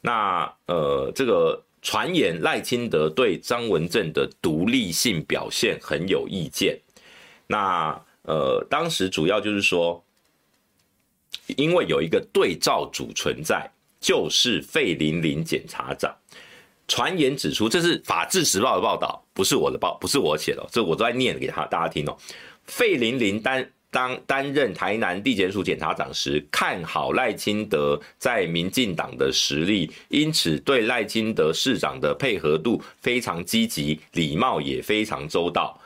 那呃，这个传言赖清德对张文正的独立性表现很有意见。那呃，当时主要就是说。因为有一个对照组存在，就是费玲玲检察长。传言指出，这是《法制时报》的报道，不是我的报，不是我写的，这我都在念给他大家听哦。费玲玲担当担任台南地检署检察长时，看好赖清德在民进党的实力，因此对赖清德市长的配合度非常积极，礼貌也非常周到。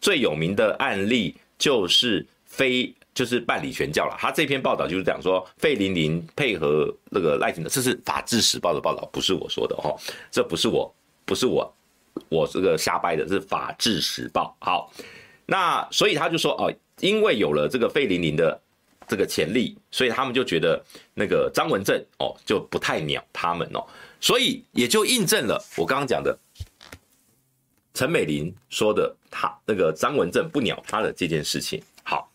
最有名的案例就是非。就是办理全教了。他这篇报道就是讲说，费玲玲配合那个赖清德，这是法制时报的报道，不是我说的哦，这不是我，不是我，我这个瞎掰的，是法制时报。好，那所以他就说哦，因为有了这个费玲玲的这个潜力，所以他们就觉得那个张文正哦就不太鸟他们哦，所以也就印证了我刚刚讲的陈美玲说的，他那个张文正不鸟他的这件事情。好。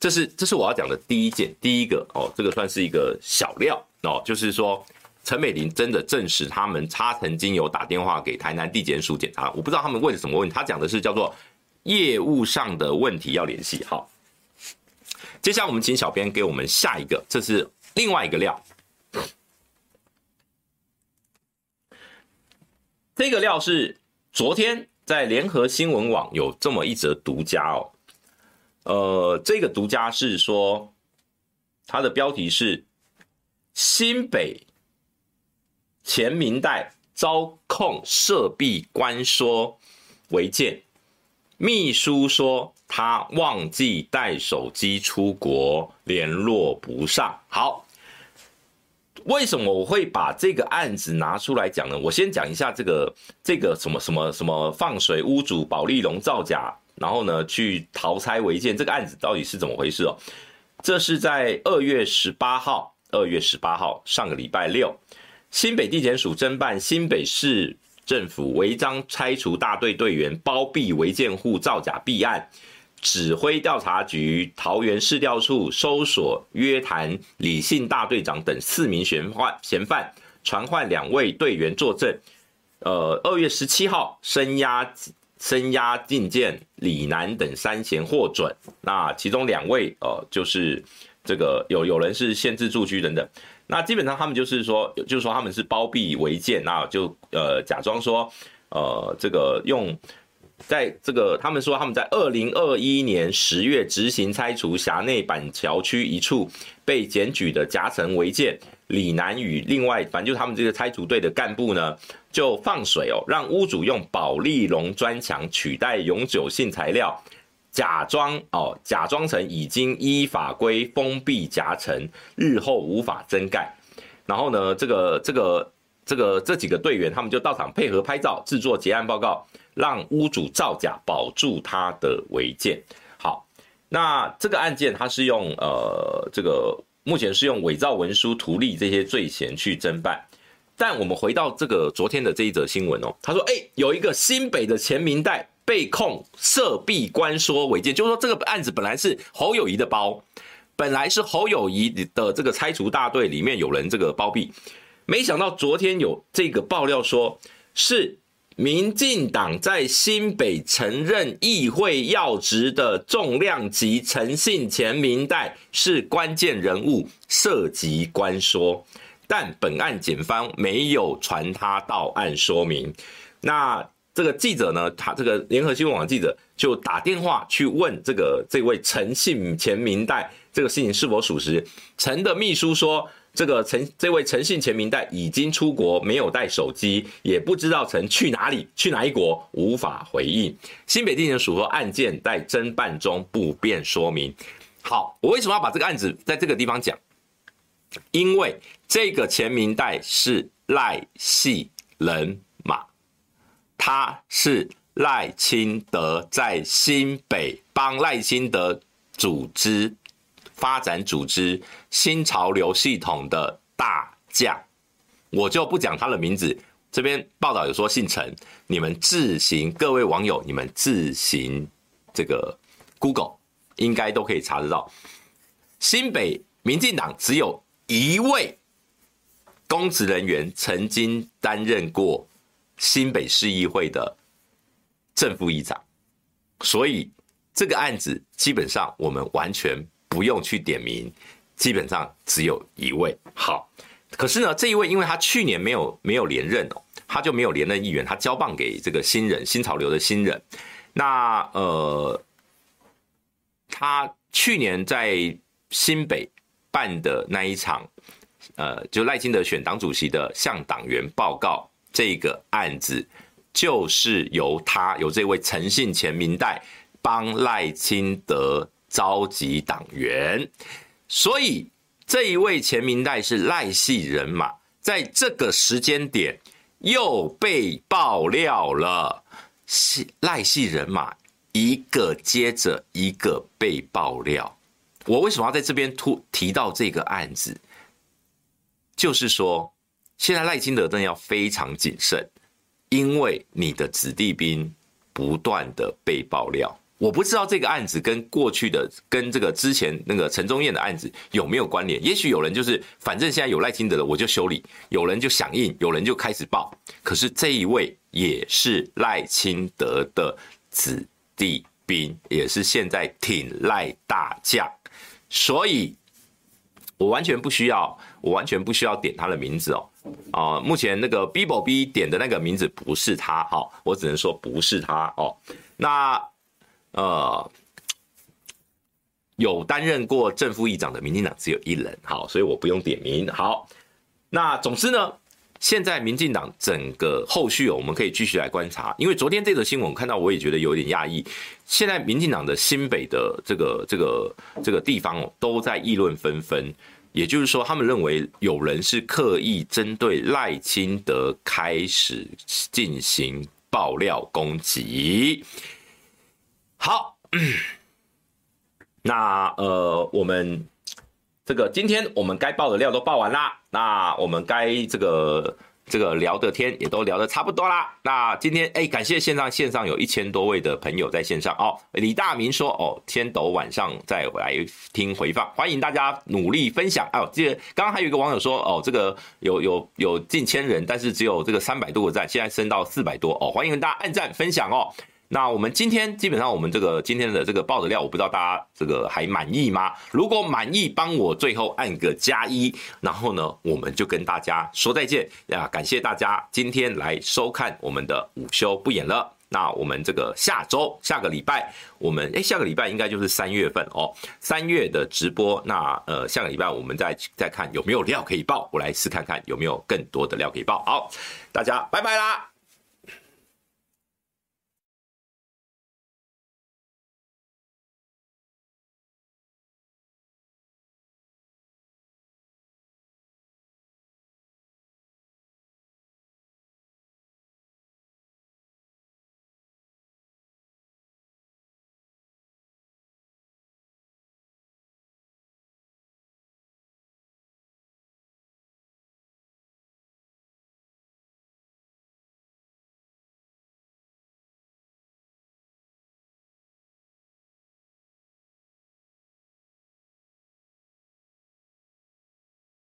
这是这是我要讲的第一件，第一个哦，这个算是一个小料哦，就是说陈美玲真的证实他们他曾经有打电话给台南地检署检查，我不知道他们问什么问题，他讲的是叫做业务上的问题要联系。好，接下来我们请小编给我们下一个，这是另外一个料，这个料是昨天在联合新闻网有这么一则独家哦。呃，这个独家是说，它的标题是新北前民代遭控涉弊关说违建，秘书说他忘记带手机出国，联络不上。好，为什么我会把这个案子拿出来讲呢？我先讲一下这个这个什么什么什么放水屋主保丽龙造假。然后呢，去逃拆违建这个案子到底是怎么回事哦？这是在二月十八号，二月十八号上个礼拜六，新北地检署侦办新北市政府违章拆除大队队员包庇违建户造假弊案，指挥调查局桃园市调处搜索约谈李姓大队长等四名嫌犯，嫌犯传唤两位队员作证。呃，二月十七号声押。声押禁见李楠等三嫌获准，那其中两位呃就是这个有有人是限制住居等等，那基本上他们就是说，就是说他们是包庇违建，那就呃假装说呃这个用在这个他们说他们在二零二一年十月执行拆除辖内板桥区一处被检举的夹层违建。李楠与另外，反正就是他们这个拆除队的干部呢，就放水哦，让屋主用保丽龙砖墙取代永久性材料，假装哦，假装成已经依法规封闭夹层，日后无法增盖。然后呢，这个这个这个这几个队员他们就到场配合拍照，制作结案报告，让屋主造假保住他的违建。好，那这个案件他是用呃这个目前是用伪造文书、图利这些罪嫌去侦办。但我们回到这个昨天的这一则新闻哦，他说哎，有一个新北的前民代被控涉弊关说违建，就是说这个案子本来是侯友宜的包。本来是侯友宜的这个拆除大队里面有人这个包庇，没想到昨天有这个爆料说，是民进党在新北承认议会要职的重量级陈姓前民代是关键人物，涉及关说，但本案检方没有传他到案说明。那这个记者呢，他这个联合新闻网记者就打电话去问这个这位陈姓前民代。这个事情是否属实？陈的秘书说，这个陈这位陈姓前民代已经出国，没有带手机，也不知道陈去哪里，去哪一国，无法回应。新北地检署说案件在侦办中，不便说明。好，我为什么要把这个案子在这个地方讲？因为这个前民代是赖系人，他是赖清德在新北帮赖清德组织。发展组织新潮流系统的大将，我就不讲他的名字。这边报道有说姓陈，你们自行，各位网友，你们自行这个 Google 应该都可以查得到。新北民进党只有一位公职人员曾经担任过新北市议会的正副议长，所以这个案子基本上我们完全。不用去点名，基本上只有一位。好，可是呢，这一位因为他去年没有没有连任哦，他就没有连任议员，他交棒给这个新人，新潮流的新人。那呃，他去年在新北办的那一场，呃，就赖清德选党主席的向党员报告这个案子，就是由他由这位陈信前民代帮赖清德。召集党员，所以这一位前民代是赖系人马，在这个时间点又被爆料了。系赖系人马一个接着一个被爆料。我为什么要在这边突提到这个案子？就是说，现在赖清德真的要非常谨慎，因为你的子弟兵不断的被爆料。我不知道这个案子跟过去的、跟这个之前那个陈宗彦的案子有没有关联？也许有人就是，反正现在有赖清德的，我就修理；有人就响应，有人就开始报。可是这一位也是赖清德的子弟兵，也是现在挺赖大将，所以我完全不需要，我完全不需要点他的名字哦。啊，目前那个 Bibo 点的那个名字不是他，哈，我只能说不是他哦。那。呃，有担任过正副议长的民进党只有一人，好，所以我不用点名。好，那总之呢，现在民进党整个后续，我们可以继续来观察。因为昨天这则新闻我看到，我也觉得有点讶异。现在民进党的新北的这个这个这个地方哦，都在议论纷纷。也就是说，他们认为有人是刻意针对赖清德开始进行爆料攻击。好，那呃，我们这个今天我们该爆的料都爆完啦，那我们该这个这个聊的天也都聊的差不多啦。那今天哎，感谢线上线上有一千多位的朋友在线上哦。李大明说哦，天斗晚上再来听回放，欢迎大家努力分享。哦，记得刚刚还有一个网友说哦，这个有有有近千人，但是只有这个三百多个赞，现在升到四百多哦，欢迎大家按赞分享哦。那我们今天基本上，我们这个今天的这个爆的料，我不知道大家这个还满意吗？如果满意，帮我最后按个加一，然后呢，我们就跟大家说再见呀！感谢大家今天来收看我们的午休不演了。那我们这个下周下个礼拜，我们诶下个礼拜应该就是三月份哦，三月的直播。那呃，下个礼拜我们再再看有没有料可以爆，我来试看看有没有更多的料可以爆。好，大家拜拜啦！